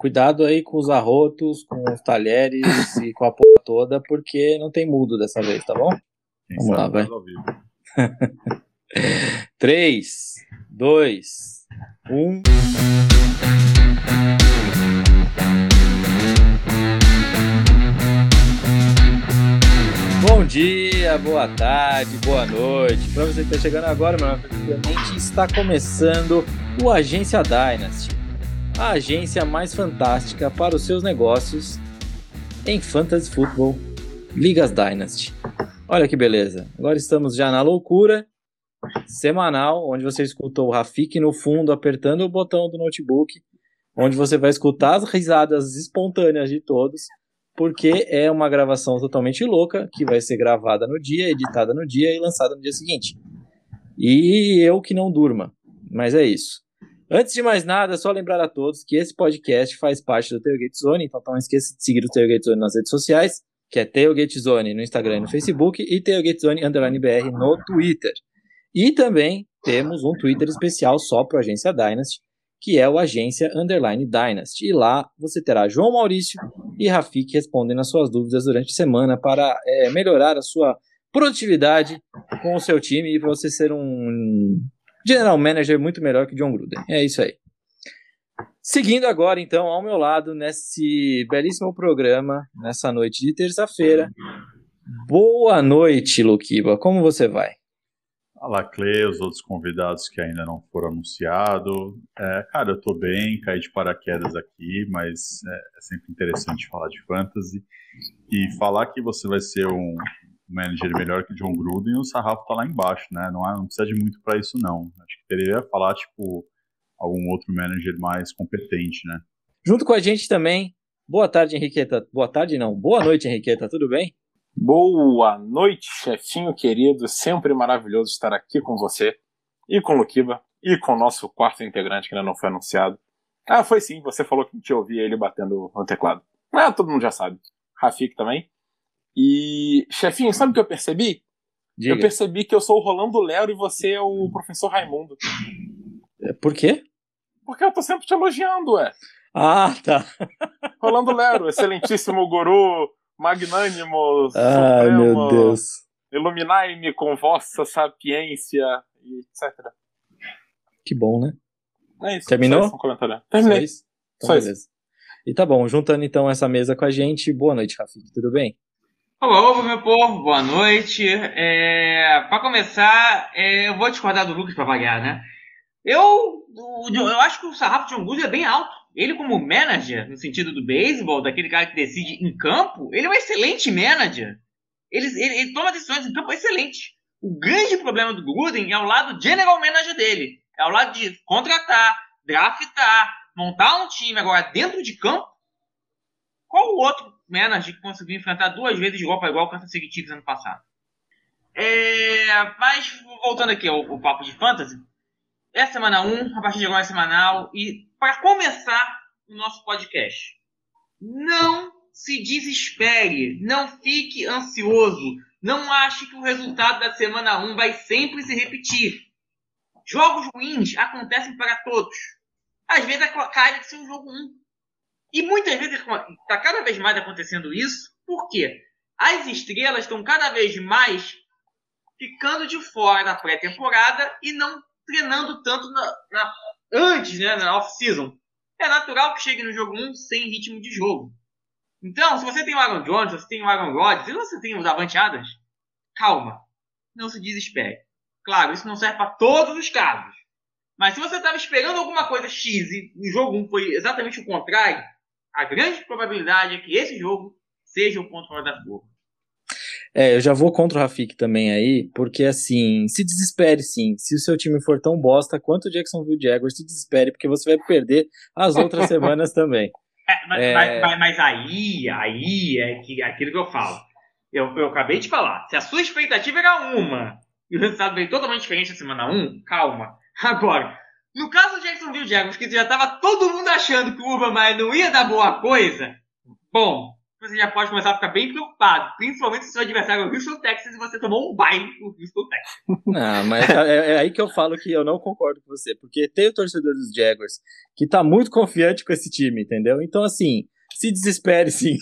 Cuidado aí com os arrotos, com os talheres e com a porra toda, porque não tem mudo dessa vez, tá bom? Quem Vamos lá, vai. faz ao vivo. 3, 2, 1. Bom dia, boa tarde, boa noite. Para você que está chegando agora, meu nome é está começando o Agência Dynasty, a agência mais fantástica para os seus negócios em Fantasy Football Ligas Dynasty. Olha que beleza. Agora estamos já na loucura semanal, onde você escutou o Rafik no fundo apertando o botão do notebook, onde você vai escutar as risadas espontâneas de todos, porque é uma gravação totalmente louca que vai ser gravada no dia, editada no dia e lançada no dia seguinte. E eu que não durma, mas é isso. Antes de mais nada, só lembrar a todos que esse podcast faz parte do Tailgate Zone, então não esqueça de seguir o Tailgate Zone nas redes sociais, que é Tailgate Zone no Instagram e no Facebook, e Tailgate Zone Underline BR no Twitter. E também temos um Twitter especial só para a Agência Dynasty, que é o Agência Underline Dynasty. E lá você terá João Maurício e Rafik respondendo as suas dúvidas durante a semana para é, melhorar a sua produtividade com o seu time e para você ser um general manager muito melhor que John Gruden. É isso aí. Seguindo agora, então, ao meu lado, nesse belíssimo programa, nessa noite de terça-feira. Boa noite, Luquiba. Como você vai? Fala, Cle, os outros convidados que ainda não foram anunciados. É, cara, eu tô bem, caí de paraquedas aqui, mas é, é sempre interessante falar de fantasy. E falar que você vai ser um manager melhor que John Gruden, o sarrafo tá lá embaixo, né? Não, há- não precisa de muito para isso, não. Acho que deveria falar, tipo, algum outro manager mais competente, né? Junto com a gente também. Boa tarde, Henriqueta. Boa tarde, não. Boa noite, Henriqueta. Tudo bem? Boa noite, chefinho querido. Sempre maravilhoso estar aqui com você e com o Luquiba e com o nosso quarto integrante que ainda não foi anunciado. Ah, foi sim, você falou que te ouvia ele batendo no teclado. Ah, todo mundo já sabe. Rafik também. E, chefinho, sabe o que eu percebi? Diga. Eu percebi que eu sou o Rolando Lero e você é o professor Raimundo. Por quê? Porque eu tô sempre te elogiando, ué. Ah, tá. Rolando Lero, excelentíssimo guru, magnânimo, Ai, supremo, meu Deus. Iluminai-me com vossa sapiência, e etc. Que bom, né? É isso. Terminou? Só isso, um comentário. Só Terminei. isso? Então, Só isso. beleza. E tá bom, juntando então essa mesa com a gente. Boa noite, Rafik. Tudo bem? Olá, meu povo, boa noite. É, para começar, é, eu vou discordar do Lucas para variar, né? Eu, eu acho que o sarrafo de Gruden é bem alto. Ele, como manager, no sentido do beisebol, daquele cara que decide em campo, ele é um excelente manager. Ele, ele, ele toma decisões em campo excelentes. O grande problema do Gruden é o lado general manager dele. É o lado de contratar, draftar, montar um time. Agora, dentro de campo, qual o outro manager que conseguiu enfrentar duas vezes igual para igual o Kansas City Chiefs ano passado? É, mas, voltando aqui ao, ao papo de fantasy, é semana 1, a partir de agora é semanal, e para começar o nosso podcast, não se desespere, não fique ansioso, não ache que o resultado da semana 1 vai sempre se repetir. Jogos ruins acontecem para todos. Às vezes cai de ser um jogo 1. E muitas vezes está cada vez mais acontecendo isso, porque as estrelas estão cada vez mais ficando de fora da pré-temporada e não treinando tanto na, na- antes, né, na off-season. É natural que chegue no jogo 1 sem ritmo de jogo. Então, se você tem o Aaron Jones, se você tem o Aaron Rodgers, se você tem os Davante calma, não se desespere. Claro, isso não serve para todos os casos. Mas se você estava esperando alguma coisa X e no jogo 1 foi exatamente o contrário, a grande probabilidade é que esse jogo seja o ponto fora da curva. É, eu já vou contra o Rafik também aí, porque assim, se desespere sim. Se o seu time for tão bosta quanto o Jacksonville Jaguars, se desespere, porque você vai perder as outras semanas também. É, mas, É. mas- mas- aí, aí é que, aquilo que eu falo. Eu, eu acabei de falar. Se a sua expectativa era uma e o resultado veio totalmente diferente na semana 1, calma. Agora, no caso do Jacksonville Jaguars, que já estava todo mundo achando que o Urban Meyer não ia dar boa coisa, bom, você já pode começar a ficar bem preocupado. Principalmente se o seu adversário é o Houston Texas e você tomou um baile do Houston Texas. Não, mas é, é, aí que eu falo que eu não concordo com você. Porque tem o torcedor dos Jaguars que tá muito confiante com esse time, entendeu? Então, assim, se desespere sim.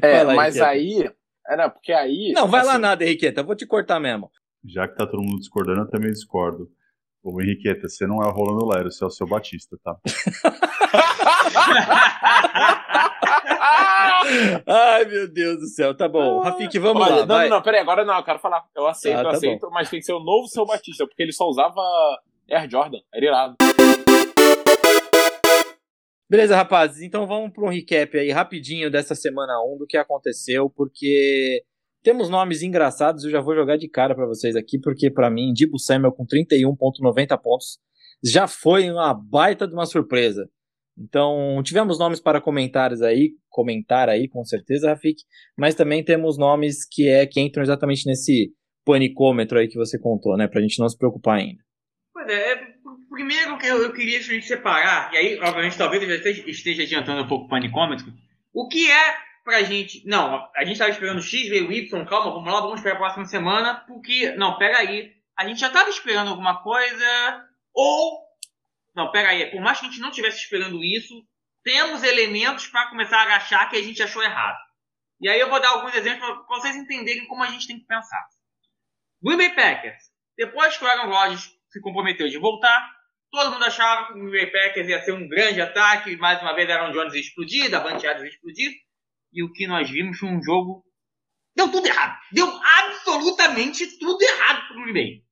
é, aí, mas aí. Era porque aí. Não, vai assim, lá nada, Henriqueta. Eu vou te cortar mesmo. Já que tá todo mundo discordando, eu também discordo. Ô, Henriqueta, você não é o Rolando Lero, você é o seu Batista, tá? Ai, meu Deus do céu. Tá bom. Ah. Rafik, vamos Olha, lá. Não, vai. não, peraí, agora não, eu quero falar. Eu aceito, ah, tá eu aceito, bom. mas tem que ser o novo seu Batista, porque ele só usava Air Jordan. Era irado. Beleza, rapazes. Então vamos para um recap aí rapidinho dessa semana 1 do que aconteceu, porque temos nomes engraçados. Eu já vou jogar de cara para vocês aqui, porque para mim, Dibu Samuel com 31,90 pontos já foi uma baita de uma surpresa. Então, tivemos nomes para comentários aí, comentar aí, com certeza, Rafik, mas também temos nomes que é que entram exatamente nesse panicômetro aí que você contou, né, pra gente não se preocupar ainda. Pois é, é primeiro que eu, eu queria separar, e aí, obviamente, talvez eu já esteja, esteja adiantando um pouco o panicômetro, o que é pra gente, não, a gente estava esperando X, veio Y, calma, vamos lá, vamos esperar a próxima semana, porque, não, pega aí, a gente já estava esperando alguma coisa, ou não, pera aí. Por mais que a gente não estivesse esperando isso, temos elementos para começar a achar que a gente achou errado. E aí eu vou dar alguns exemplos para vocês entenderem como a gente tem que pensar. Green Bay Packers. Depois que o Aaron Rodgers se comprometeu de voltar, todo mundo achava que o Green Bay Packers ia ser um grande ataque. Mais uma vez Aaron Jones ia explodir, Davante Adams explodir. E o que nós vimos foi um jogo... Deu tudo errado. Deu absolutamente tudo errado pro Green Bay.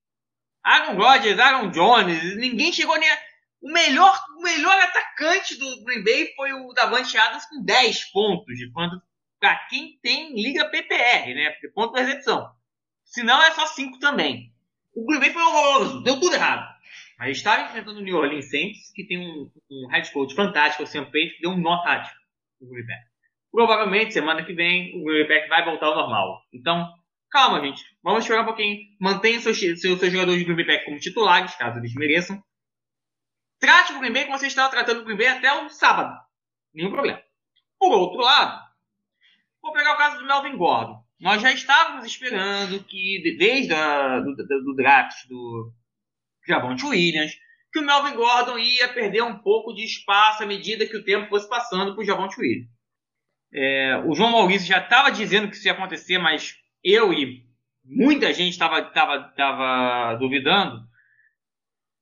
Aaron Rodgers, Aaron Jones, ninguém chegou nem a o melhor, o melhor atacante do Green Bay foi o Davante Adams com 10 pontos, de quando para quem tem liga PPR, né? Ponto de recepção. Se não, é só 5 também. O Green Bay foi horroroso, deu tudo errado. Mas estava enfrentando o New Orleans Saints, que tem um, um head coach fantástico, o Sam Page, que deu um nó tático no Green Bay. Provavelmente, semana que vem, o Green Bay vai voltar ao normal. Então, calma, gente. Vamos esperar um pouquinho. Mantenha seus, seus, seus jogadores de Green Bay como titulares, caso eles mereçam. Trate o Green Bay como você estava tratando o Green Bay até o sábado. Nenhum problema. Por outro lado, vou pegar o caso do Melvin Gordon. Nós já estávamos esperando que, desde a, do, do, do draft do Javonte Williams, que o Melvin Gordon ia perder um pouco de espaço à medida que o tempo fosse passando para o Javonte Williams. É, o João Maurício já estava dizendo que isso ia acontecer, mas eu e muita gente estava duvidando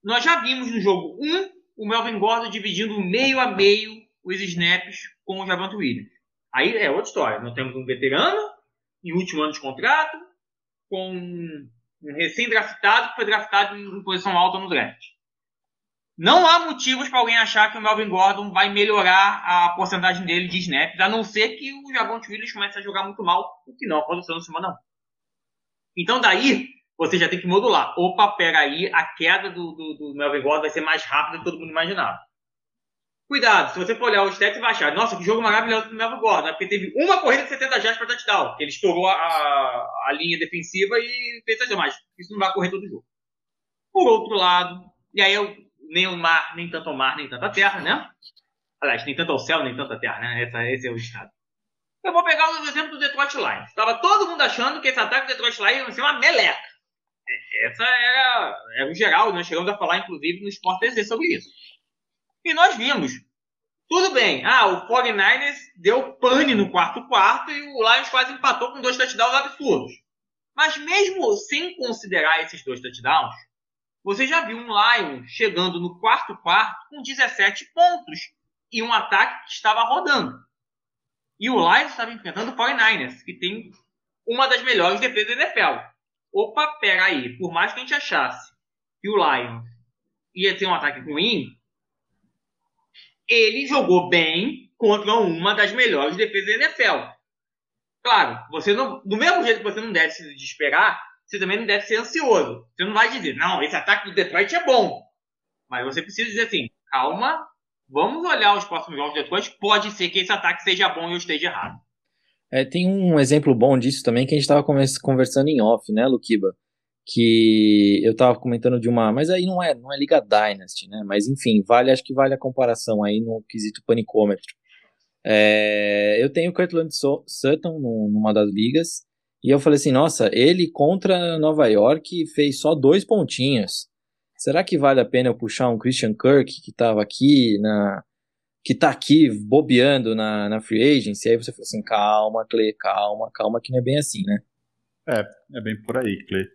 nós já vimos no jogo 1 o Melvin Gordon dividindo meio a meio os snaps com o Javante Williams. Aí é outra história. Nós temos um veterano em último ano de contrato, com um recém-draftado que foi draftado em posição alta no draft. Não há motivos para alguém achar que o Melvin Gordon vai melhorar a porcentagem dele de snaps, a não ser que o Javonte Williams comece a jogar muito mal, o que não aconteceu na semana 1. Então daí você já tem que modular. Opa, peraí, a queda do, do, do Melvin Gordon vai ser mais rápida do que todo mundo imaginava. Cuidado, se você for olhar os stats, você vai achar, nossa, que jogo maravilhoso do Melvin Gordon, né? porque teve uma corrida de 70 jardas para touchdown, ele estourou a, a linha defensiva e fez touchdown, mas isso não vai correr todo jogo. Por outro lado, e aí eu, nem o mar, nem tanto o mar, nem tanta terra, né? Aliás, nem tanto ao céu, nem tanta terra, né? Esse é o estado. Eu vou pegar o exemplo do Detroit Lions. Estava todo mundo achando que esse ataque do Detroit Lions ia ser uma meleca essa era, era o geral, nós chegamos a falar, inclusive, no Sport TZ sobre isso. E nós vimos. Tudo bem, ah, o 49ers deu pane no quarto quarto e o Lions quase empatou com dois touchdowns absurdos. Mas mesmo sem considerar esses dois touchdowns, você já viu um Lions chegando no quarto quarto com 17 pontos e um ataque que estava rodando. E o Lions estava enfrentando o 49ers, que tem uma das melhores defesas da NFL opa, pera aí, por mais que a gente achasse que o Lions ia ter um ataque ruim, ele jogou bem contra uma das melhores defesas da NFL. Claro, você não, do mesmo jeito que você não deve se desesperar, você também não deve ser ansioso. Você não vai dizer, não, esse ataque do Detroit é bom. Mas você precisa dizer assim, calma, vamos olhar os próximos jogos do Detroit, pode ser que esse ataque seja bom e eu esteja errado. É, tem um exemplo bom disso também que a gente estava conversando em off, né, Lukiba? Que eu estava comentando de uma. Mas aí não é, não é Liga Dynasty, né? Mas enfim, vale, acho que vale a comparação aí no quesito panicômetro. É, eu tenho o Cortland Sutton numa das ligas, e eu falei assim, nossa, ele contra Nova York fez só dois pontinhos. Será que vale a pena eu puxar um Christian Kirk que estava aqui na que tá aqui bobeando na, na free agency? Aí você falou assim, calma, Cle, calma, calma, que não é bem assim, né? É, é bem por aí, Cle.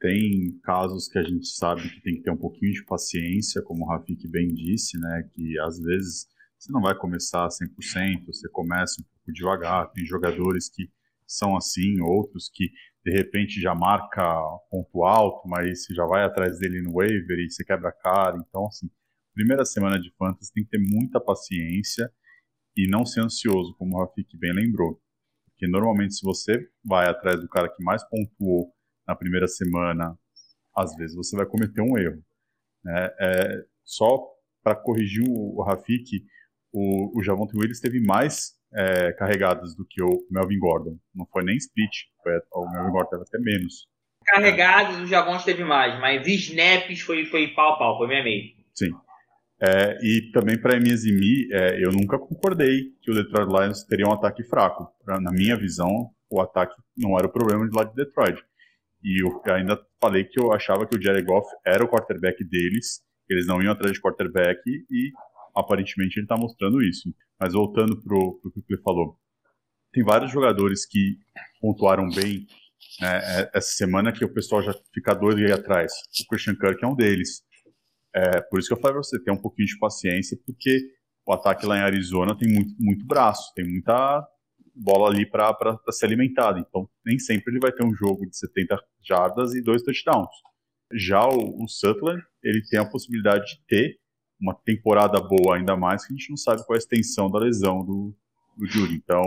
Tem casos que a gente sabe que tem que ter um pouquinho de paciência, como o Rafik bem disse, né? Que às vezes você não vai começar 100%, você começa um pouco devagar. Tem jogadores que são assim, outros que de repente já marca ponto alto, mas você já vai atrás dele no waiver e você quebra a cara. Então, assim, primeira semana de fantasy tem que ter muita paciência e não ser ansioso, como o Rafik bem lembrou. Porque normalmente se você vai atrás do cara que mais pontuou na primeira semana, às vezes você vai cometer um erro. Né? É, só para corrigir o, o Rafik, o, o Javonte Willis teve mais é, carregadas do que o Melvin Gordon. Não foi nem split, foi, o Melvin Gordon teve até menos. Carregadas o Javonte teve mais, mas snaps foi, foi pau pau, foi meio meio. Sim. É, e também para MSMI, é, eu nunca concordei que o Detroit Lions teria um ataque fraco. Pra, na minha visão, o ataque não era o problema de lá de Detroit. E eu ainda falei que eu achava que o Jared Goff era o quarterback deles, eles não iam atrás de quarterback e aparentemente ele está mostrando isso. Mas voltando para o que ele falou, tem vários jogadores que pontuaram bem né, é, essa semana que o pessoal já fica doido aí atrás. O Christian Kirk é um deles. É, por isso que eu falei para você ter um pouquinho de paciência, porque o ataque lá em Arizona tem muito, muito braço, tem muita bola ali para ser alimentada. Então, nem sempre ele vai ter um jogo de 70 jardas e dois touchdowns. Já o, o ele tem a possibilidade de ter uma temporada boa ainda mais, que a gente não sabe qual é a extensão da lesão do, do Júlio. Então,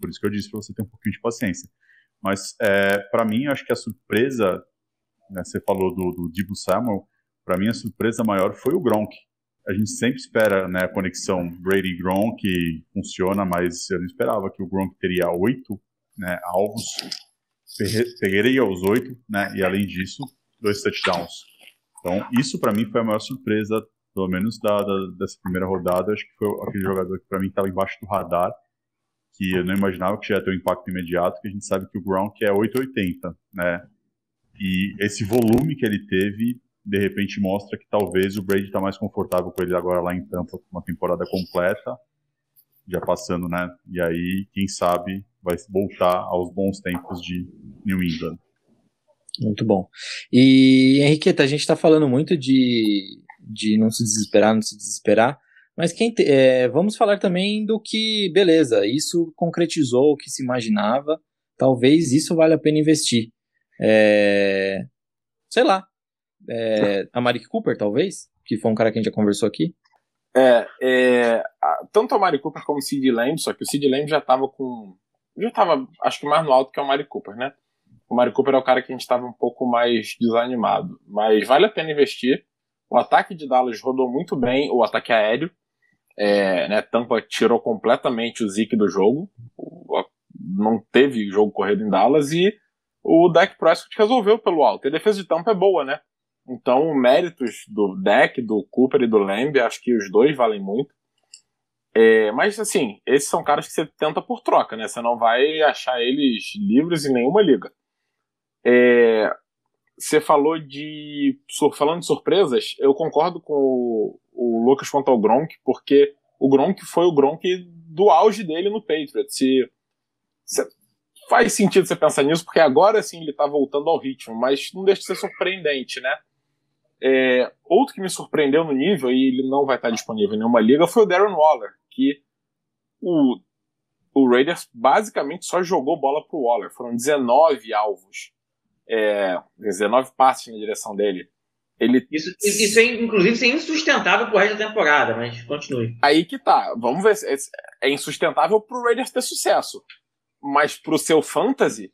por isso que eu disse para você ter um pouquinho de paciência. Mas, é, para mim, acho que a surpresa, né, você falou do, do Dibu Samuel, para mim a surpresa maior foi o Gronk. A gente sempre espera né, a conexão Brady-Gronk funciona, mas eu não esperava que o Gronk teria oito né, alvos, peguei aos oito, né, e além disso, dois touchdowns. Então, isso para mim foi a maior surpresa pelo menos da, da, dessa primeira rodada, acho que foi aquele jogador que para mim estava embaixo do radar, que eu não imaginava que ia ter um impacto imediato, que a gente sabe que o Gronk é 880, né? E esse volume que ele teve, de repente mostra que talvez o Brady está mais confortável com ele agora lá em Tampa, uma temporada completa, já passando, né? E aí, quem sabe, vai voltar aos bons tempos de New England. Muito bom. E, Henriqueta, a gente está falando muito de de não se desesperar, não se desesperar. Mas quem te, é, vamos falar também do que, beleza, isso concretizou o que se imaginava, talvez isso vale a pena investir. É, sei lá, é, a Mari Cooper, talvez, que foi um cara que a gente já conversou aqui. É, é tanto a Mari Cooper como o Sid Lamb, só que o Sid Lamb já tava com. Já tava, acho que mais no alto que o Mari Cooper, né? O Mari Cooper é o cara que a gente estava um pouco mais desanimado. Mas vale a pena investir. O ataque de Dallas rodou muito bem, o ataque aéreo. É, né, Tampa tirou completamente o Zeke do jogo. Não teve jogo corrido em Dallas e o Dak Prescott resolveu pelo alto. E a defesa de Tampa é boa, né? Então, méritos do Dak, do Cooper e do Lamb, acho que os dois valem muito. É, mas, assim, esses são caras que você tenta por troca, né? Você não vai achar eles livres em nenhuma liga. É, você falou de. Falando de surpresas, eu concordo com o, o Lucas quanto ao Gronk, porque o Gronk foi o Gronk do auge dele no Patriots. Faz sentido você pensar nisso, porque agora sim ele tá voltando ao ritmo, mas não deixa de ser surpreendente, né? É, outro que me surpreendeu no nível, e ele não vai estar disponível em nenhuma liga, foi o Darren Waller, que o, o Raiders basicamente só jogou bola pro Waller. Foram 19 alvos é, 19 passes na direção dele. Ele... Isso, isso é, inclusive, isso é insustentável pro resto da temporada, mas continue. Aí que tá. Vamos ver. É insustentável pro Raiders ter sucesso. Mas pro seu fantasy.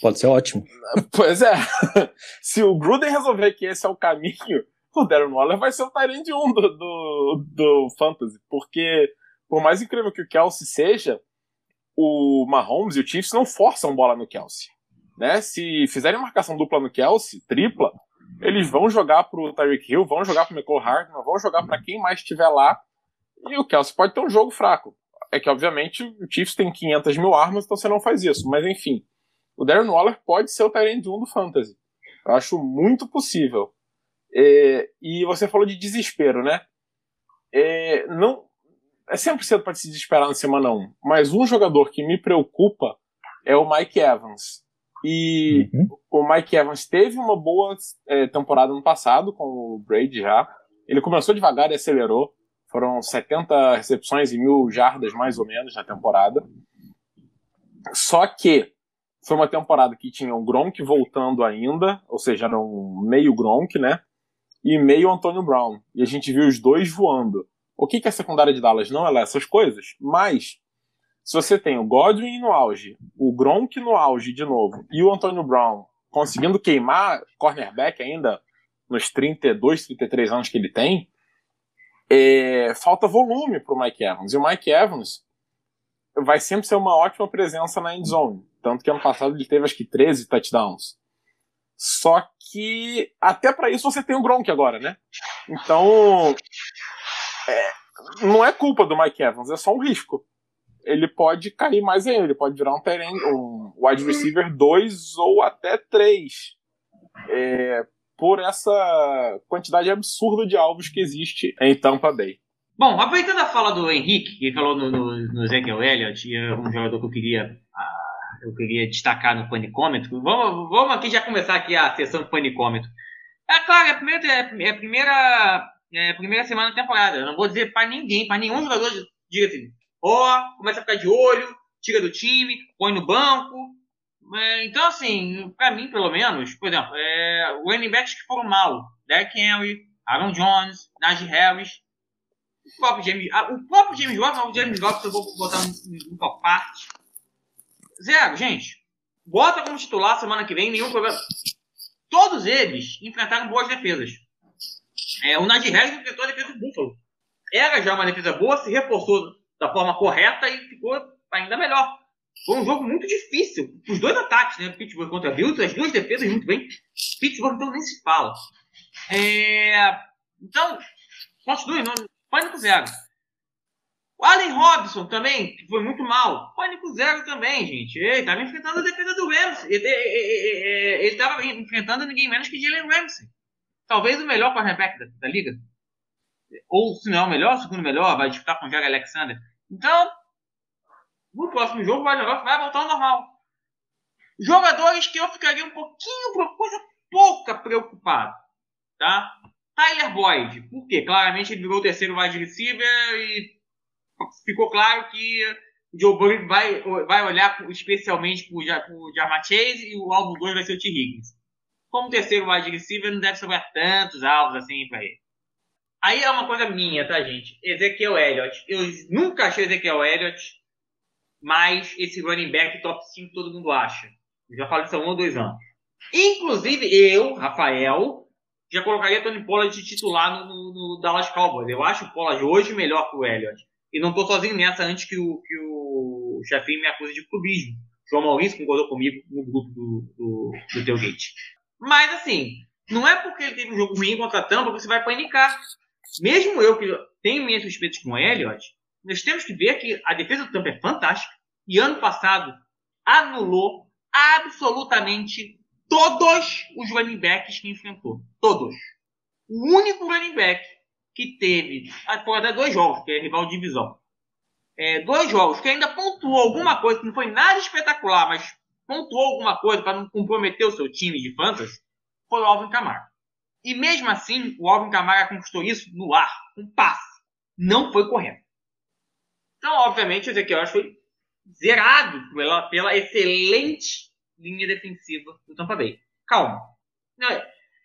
Pode ser ótimo. Pois é. Se o Gruden resolver que esse é o caminho, o Darren Waller vai ser o Tyrande 1 do, do, do fantasy. Porque, por mais incrível que o Kelsey seja, o Mahomes e o Chiefs não forçam bola no Kelsey né? Se fizerem marcação dupla no Kelsey, tripla, eles vão jogar pro Tyreek Hill, vão jogar pro Michael Hartman, vão jogar para quem mais estiver lá. E o Kelsey pode ter um jogo fraco. é que, obviamente, o Chiefs tem 500 mil armas, então você não faz isso. Mas, enfim, o Darren Waller pode ser o Tyrant 1 do Fantasy. Eu acho muito possível. É, e você falou de desespero, né? É, não, é sempre cedo para se desesperar na semana 1, mas um jogador que me preocupa é o Mike Evans. E uhum. o Mike Evans teve uma boa é, temporada no passado com o Brady já. Ele começou devagar e acelerou. Foram 70 recepções e mil jardas, mais ou menos, na temporada. Só que foi uma temporada que tinha o Gronk voltando ainda, ou seja, era um meio Gronk, né? E meio Antônio Brown. E a gente viu os dois voando. O que, que a secundária de Dallas não é essas coisas, mas se você tem o Godwin no auge, o Gronk no auge de novo e o Antônio Brown conseguindo queimar cornerback ainda nos 32, 33 anos que ele tem, é, falta volume para o Mike Evans. E o Mike Evans vai sempre ser uma ótima presença na endzone. Tanto que ano passado ele teve acho que 13 touchdowns. Só que até para isso você tem o Gronk agora, né? Então é, não é culpa do Mike Evans, é só um risco. Ele pode cair mais ainda, ele pode virar um, terreno, um wide receiver 2 ou até 3. É, por essa quantidade absurda de alvos que existe em Tampa Bay. Bom, aproveitando a fala do Henrique, que falou no, no, no Ezekiel Elliott, é um jogador que eu queria, uh, eu queria destacar no panicômetro, vamos, vamos aqui já começar aqui a sessão de panicômetro. É claro, é a primeira, é a primeira, é a primeira semana da temporada. Eu não vou dizer para ninguém, para nenhum jogador, diga assim, ó, começa a ficar de olho, tira do time, põe no banco, é, então, assim, para mim, pelo menos, por exemplo, é, o running backs que foram mal, Derrick Henry, Aaron Jones, Najee Harris, o próprio James, ah, o próprio James Robinson, o James Robinson eu vou botar um grupo parte. Zero, gente. Bota como titular semana que vem, nenhum problema. Todos eles enfrentaram boas defesas. É, o Najee Harris enfrentou a defesa do Buffalo. Era já uma defesa boa, se reforçou da forma correta e ficou ainda melhor. Foi um jogo muito difícil. Os dois ataques, né? Pittsburgh contra Bills, as duas defesas muito bem. Pittsburgh então nem se fala. É... Então, continue, não... pânico zero. O Allen Robson também, que foi muito mal. Pânico zero também, gente. Ele estava enfrentando a defesa do Ramsey. Ele estava enfrentando ninguém menos que Jalen Ramsey. Talvez o melhor cornerback da, da liga. Ou, se não o melhor, o segundo melhor, vai disputar com o Jair Alexander. Então, no próximo jogo vai, vai voltar ao normal. Jogadores que eu ficaria um pouquinho, uma coisa pouca preocupado. Tá? Tyler Boyd. Por quê? Claramente ele virou o terceiro wide receiver e ficou claro que o Joe Burrow vai, vai olhar especialmente para o Jamar Chase e o alvo 2 vai ser o T. Higgins. Como terceiro wide receiver, não deve sobrar tantos alvos assim para ele. Aí é uma coisa minha, tá, gente? Ezequiel Elliott. Eu nunca achei Ezequiel Elliott mas esse running back top 5 todo mundo acha. Eu já falo isso há um ou dois anos. Inclusive, eu, Rafael, já colocaria Tony Pollard de titular no, no, no, Dallas Cowboys. Eu acho o Pollard hoje melhor que o Elliott. E não estou sozinho nessa antes que o, que o chefinho me acuse de clubismo. João Maurício concordou comigo no grupo do, do, do Tailgate. Mas, assim, não é porque ele teve um jogo ruim contra a Tampa que você vai panicar. Mesmo eu que tenho minhas suspeitas com o Elliott, nós temos que ver que a defesa do Tampa é fantástica e ano passado anulou absolutamente todos os running backs que enfrentou. Todos. O único running back que teve, ah, foram até dois jogos, que é rival de divisão. É, dois jogos que ainda pontuou alguma coisa, que não foi nada espetacular, mas pontuou alguma coisa para não comprometer o seu time de fantasy, foi o Alvin Kamara. E mesmo assim, o Alvin Kamara conquistou isso no ar, um passe. Não foi correto. Então, obviamente, o Ezequiel foi zerado pela, pela excelente linha defensiva do Tampa Bay. Calma. Não,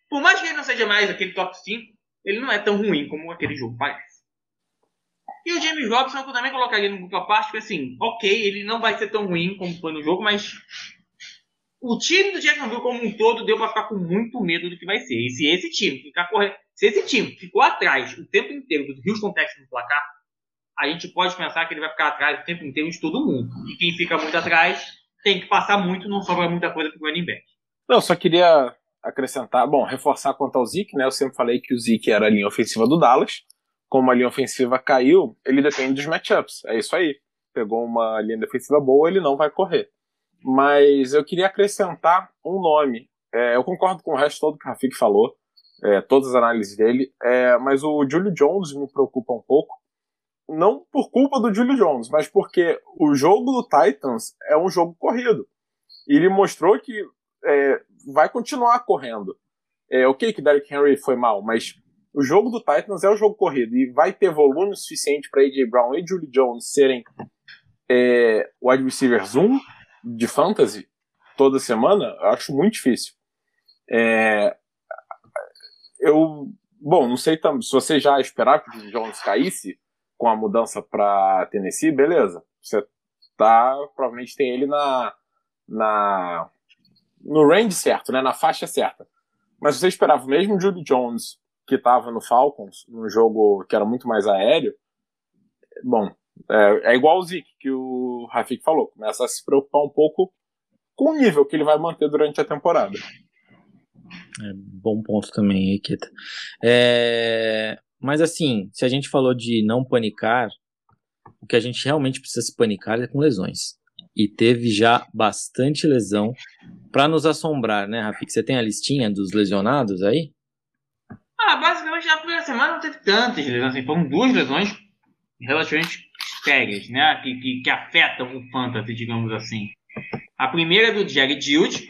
por mais que ele não seja mais aquele top 5, ele não é tão ruim como aquele jogo parece. E o James Robson eu também colocaria no grupo à parte, porque assim, ok, ele não vai ser tão ruim como foi no jogo, mas o time do Jacksonville como um todo deu para ficar com muito medo do que vai ser. E se esse time ficar correndo, se esse time ficou atrás o tempo inteiro do Houston Texans no placar, a gente pode pensar que ele vai ficar atrás o tempo inteiro de todo mundo. E quem fica muito atrás tem que passar muito, não sobra muita coisa para o running back. Não, só queria acrescentar, bom, reforçar quanto ao Zeke, né? Eu sempre falei que o Zeke era a linha ofensiva do Dallas. Como a linha ofensiva caiu, ele depende dos matchups. É isso aí. pegou uma linha defensiva boa, ele não vai correr. Mas eu queria acrescentar um nome. É, eu concordo com o resto todo que o Rafik falou, é, todas as análises dele, é, mas o Julio Jones me preocupa um pouco. Não por culpa do Julio Jones, mas porque o jogo do Titans é um jogo corrido. E ele mostrou que é, vai continuar correndo. É ok que Derrick Henry foi mal, mas o jogo do Titans é o jogo corrido e vai ter volume suficiente para AJ Brown e Julio Jones serem é, wide receivers 1 de fantasy toda semana, acho muito difícil. É, eu, bom, não sei se você já esperava que o Jones caísse com a mudança para Tennessee, beleza. Você tá, provavelmente tem ele na, na no range certo, né, na faixa certa. Mas você esperava mesmo o Julio Jones que estava no Falcons, num jogo que era muito mais aéreo, bom, é, é igual o Zeke, que o Rafik falou, começa a se preocupar um pouco com o nível que ele vai manter durante a temporada. É, bom ponto também, Iketa. É, mas assim, se a gente falou de não panicar, o que a gente realmente precisa se panicar é com lesões. E teve já bastante lesão para nos assombrar, né, Rafik? Você tem a listinha dos lesionados aí? Ah, basicamente na primeira semana não teve tantas lesões, assim, foram duas lesões relativamente sérias, né? Que, que, que, afetam o fantasy, digamos assim. A primeira é do Jerry Jude,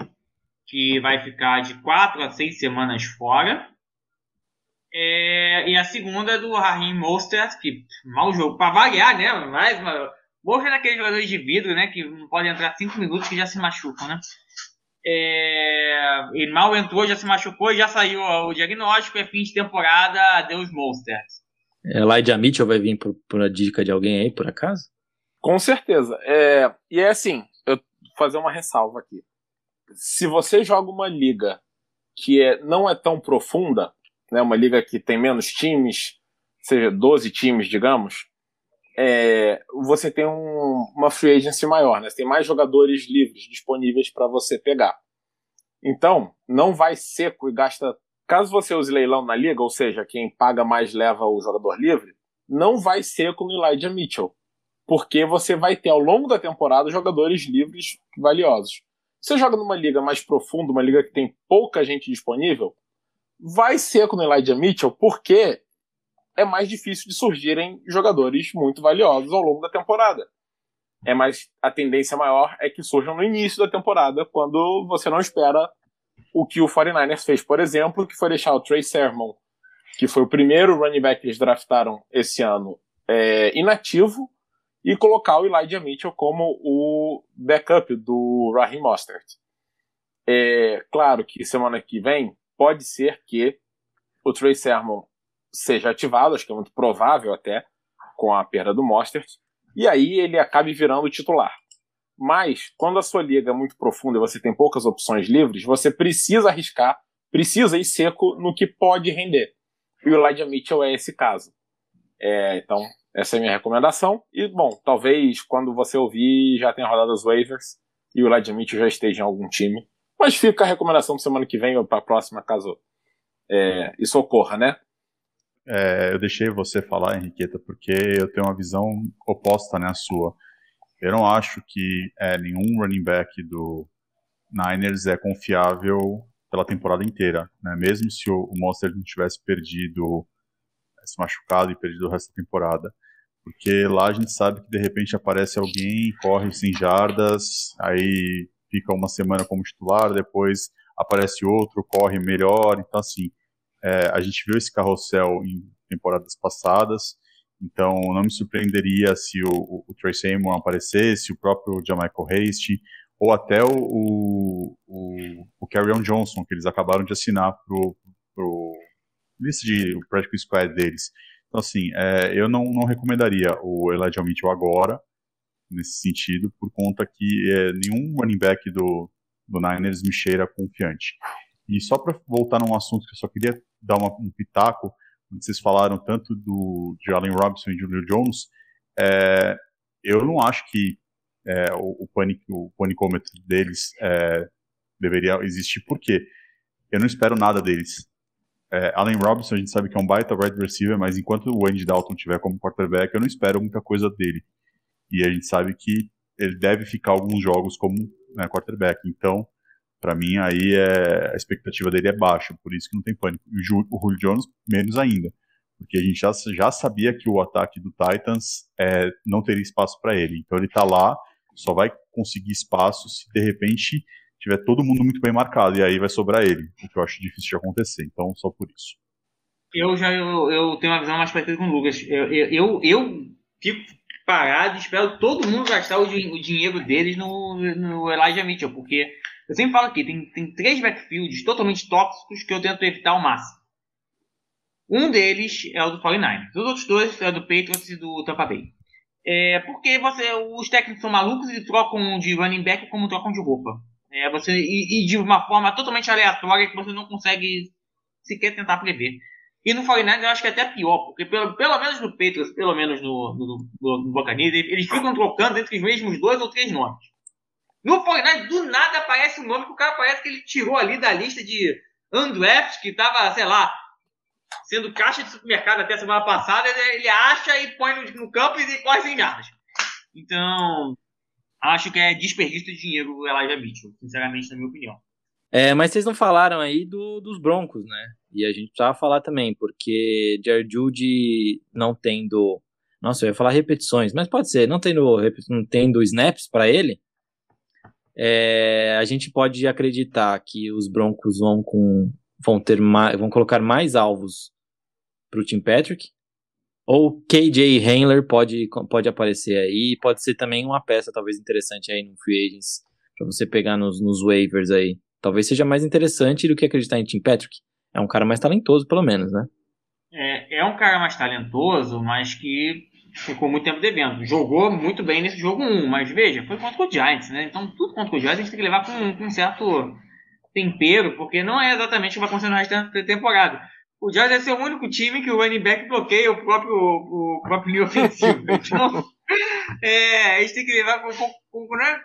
que vai ficar de 4 a 6 semanas fora. É, e a segunda é do Raheem Mostert, que mal jogo para variar, né? Mais uma. Mostert é daqueles jogadores de vidro, né? Que não podem entrar 5 minutos que já se machucam, né? É, mal entrou, já se machucou, já saiu o diagnóstico, é fim de temporada, adeus Monsters. Elijah Mitchell vai vir por, por uma dica de alguém aí, por acaso? Com certeza. É, e é assim, eu vou fazer uma ressalva aqui. Se você joga uma liga que é, não é tão profunda, né, uma liga que tem menos times, seja 12 times, digamos, é, você tem um, uma free agency maior, né? Você tem mais jogadores livres disponíveis para você pegar. Então, não vai seco e gasta. Caso você use leilão na liga, ou seja, quem paga mais leva o jogador livre, não vai seco no Elijah Mitchell. Porque você vai ter ao longo da temporada jogadores livres valiosos. Você joga numa liga mais profunda, uma liga que tem pouca gente disponível, vai seco no Elijah Mitchell, porque é mais difícil de surgirem jogadores muito valiosos ao longo da temporada. É mais a tendência maior é que surjam no início da temporada, quando você não espera o que o 49ers fez, por exemplo, que foi deixar o Trey Sermon, que foi o primeiro running back que eles draftaram esse ano, é, inativo, e colocar o Elijah Mitchell como o backup do Raheem Mostert. É claro que semana que vem pode ser que o Trey Sermon seja ativado, acho que é muito provável até, com a perda do Mostert, e aí ele acabe virando titular. Mas, quando a sua liga é muito profunda e você tem poucas opções livres, você precisa arriscar, precisa ir seco no que pode render. E o Elijah Mitchell é esse caso. É, então, essa é a minha recomendação. E, bom, talvez quando você ouvir já tenha rodado os waivers e o Elijah Mitchell já esteja em algum time. Mas fica a recomendação de semana que vem ou para a próxima, caso é, isso ocorra, né? É, eu deixei você falar, Henriqueta, porque eu tenho uma visão oposta né, à sua. Eu não acho que é, nenhum running back do Niners é confiável pela temporada inteira. Né? Mesmo se o, o Monster não tivesse perdido, se machucado e perdido o resto da temporada. Porque lá a gente sabe que de repente aparece alguém, corre sem jardas, aí fica uma semana como titular, depois aparece outro, corre melhor. Então, assim, é, a gente viu esse carrossel em temporadas passadas, então não me surpreenderia se o, o, o Trey Sermon aparecesse, o próprio Jamichael Haste, ou até o, o, o, o Carrion Johnson, que eles acabaram de assinar pro, pro lista de o Practical Squad deles. Então, assim, é, eu não, não recomendaria o Elijah Mitchell agora, nesse sentido, por conta que é, nenhum running back do, do Niners me cheira confiante. E só para voltar num assunto que eu só queria dar uma, um pitaco, vocês falaram tanto do de Allen Robinson e Julio Jones, é, eu não acho que é, o, o, o panicômetro deles é, deveria existir, porque eu não espero nada deles. É, Allen Robinson, a gente sabe que é um baita wide receiver, mas enquanto o Andy Dalton tiver como quarterback, eu não espero muita coisa dele. E a gente sabe que ele deve ficar alguns jogos como né, quarterback. Então, para mim, aí é, a expectativa dele é baixa, por isso que não tem pânico. E o, Julio Jones, menos ainda. Porque a gente já, já sabia que o ataque do Titans é, não teria espaço para ele. Então ele está lá, só vai conseguir espaço se de repente tiver todo mundo muito bem marcado, e aí vai sobrar ele, o que eu acho difícil de acontecer, então só por isso. Eu já eu, eu tenho uma visão mais parecida com o Lucas. Eu, eu, eu fico parado espero todo mundo gastar o, o dinheiro deles no, no Elijah Mitchell, porque eu sempre falo aqui, tem, tem três backfields totalmente tóxicos que eu tento evitar ao máximo. Um deles é o do 49 Os outros dois é do Patriots e do Tampa Bay. É porque você, os técnicos são malucos e trocam de running back como trocam de roupa. É, você, e, e, de uma forma totalmente aleatória que você não consegue sequer tentar prever. E no 49 eu acho que é até pior, porque pelo, pelo menos no Patriots, pelo menos no, no, no, no eles ficam trocando entre os mesmos dois ou três nomes. No 49 do nada aparece um nome que o cara parece que ele tirou ali da lista de undrafts, que tava, sei lá, sendo caixa de supermercado até semana passada, ele acha e põe no, no campo e corre sem jardas. Então, acho que é desperdício de dinheiro o Elijah Mitchell, sinceramente, na minha opinião. É, mas vocês não falaram aí do, dos Broncos, né? E a gente precisava falar também, porque Jared Judy não tendo. Nossa, eu ia falar repetições, mas pode ser, não tendo, não tendo snaps para ele, é, a gente pode acreditar que os Broncos vão com vão ter mais, vão colocar mais alvos para o Tim Patrick. Ou KJ Handler pode, pode aparecer aí, pode ser também uma peça talvez interessante aí no Free Agents para você pegar nos, nos waivers aí. Talvez seja mais interessante do que acreditar em Tim Patrick. É um cara mais talentoso, pelo menos, né? É, é um cara mais talentoso, mas que ficou muito tempo devendo. Jogou muito bem nesse jogo 1, mas veja, foi contra o Giants, né? Então tudo contra o Giants a gente tem que levar com, com um certo tempero, porque não é exatamente o que vai acontecer no resto da temporada. O Jazz vai ser o único time que o running back bloqueia o próprio, o próprio linha ofensivo. Então, é, a gente tem que levar com, com, com, né,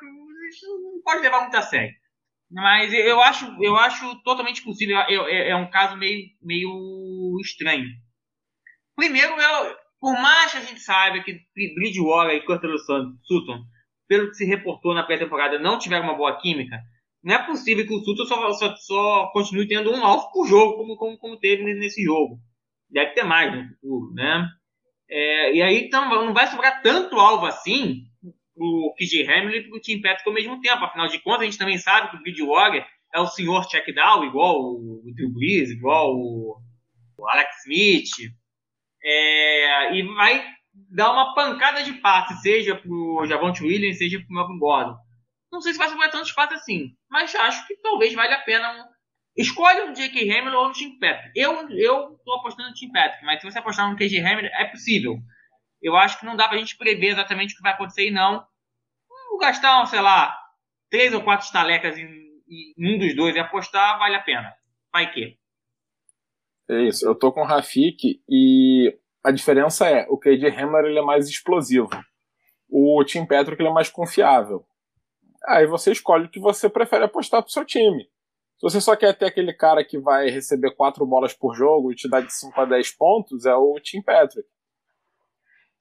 não pode levar muito a sério. Mas eu acho, eu acho totalmente possível. É, é um caso meio, meio estranho. Primeiro, eu, por mais que a gente saiba que Bridgewater e Curtis Sutton, pelo que se reportou na pré-temporada, não tiveram uma boa química, não é possível que o Sutton só, só, só, continue tendo um alvo por jogo, como, como, como teve nesse jogo. Deve ter mais no futuro, né? É, e aí então, não vai sobrar tanto alvo assim pro KJ Hamilton e pro Tim Patrick ao mesmo tempo. Afinal de contas, a gente também sabe que o Bridgewater é o senhor check down, igual o, o Drew Brees, igual o, o Alex Smith. É, e vai dar uma pancada de passe, seja pro Javonte Williams, seja pro Melvin Gordon. Não sei se vai sobrar tanto espaço assim, mas acho que talvez valha a pena um... Escolha um J.K. Hamilton ou um Tim Patrick. Eu, eu tô apostando no Tim Patrick, mas se você apostar no KJ Hamilton, é possível. Eu acho que não dá pra gente prever exatamente o que vai acontecer não. Vou gastar, sei lá, três ou quatro estalecas em, em um dos dois e apostar, vale a pena. Vai que. É isso, eu tô com o Rafik e a diferença é, o KJ Hamler ele é mais explosivo. O Tim Patrick ele é mais confiável. Aí você escolhe o que você prefere apostar pro seu time. Se você só quer ter aquele cara que vai receber quatro bolas por jogo e te dá de 5 a 10 pontos, é o Tim Patrick.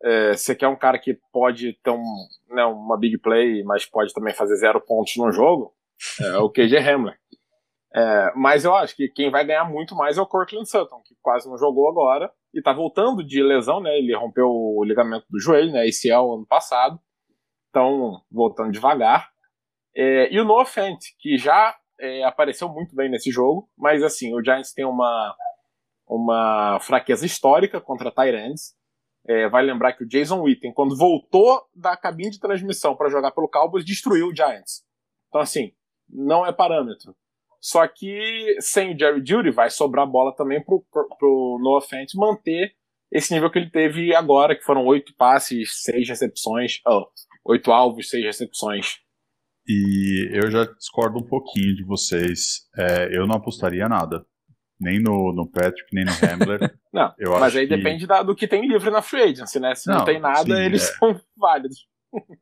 É, você quer um cara que pode ter um, né, uma big play, mas pode também fazer zero pontos no jogo, é o KJ Hamler. É, mas eu acho que quem vai ganhar muito mais é o Cortland Sutton, que quase não jogou agora e tá voltando de lesão, né? Ele rompeu o ligamento do joelho, né? Esse o ano passado. Então, voltando devagar. É, e o Noah Fant, que já é, apareceu muito bem nesse jogo, mas assim, o Giants tem uma, uma fraqueza histórica contra Tyrants. É, vai lembrar que o Jason Witten, quando voltou da cabine de transmissão para jogar pelo Cowboys, destruiu o Giants. Então, assim, não é parâmetro. Só que sem o Jerry Judy vai sobrar bola também pro, pro, Noah Fant manter esse nível que ele teve agora, que foram oito passes, seis recepções, oh, oito alvos, seis recepções. E eu já discordo um pouquinho de vocês. É, eu não apostaria nada. Nem no, no Patrick, nem no Hamler. não, eu mas aí que... depende da, do que tem livre na free agency, né? Se não, não tem nada, sim, eles é. são válidos.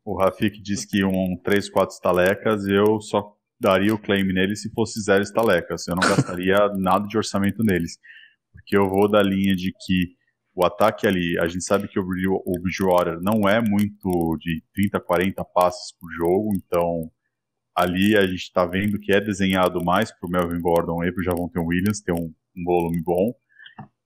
O Rafik disse que um 3, 4 estalecas, eu só daria o claim neles se fosse zero estalecas. Eu não gastaria nada de orçamento neles. Porque eu vou da linha de que o ataque ali, a gente sabe que o, o Bridgewater não é muito de 30, 40 passes por jogo, então ali a gente está vendo que é desenhado mais para o Melvin Gordon e para o Javonte Williams ter um, um volume bom,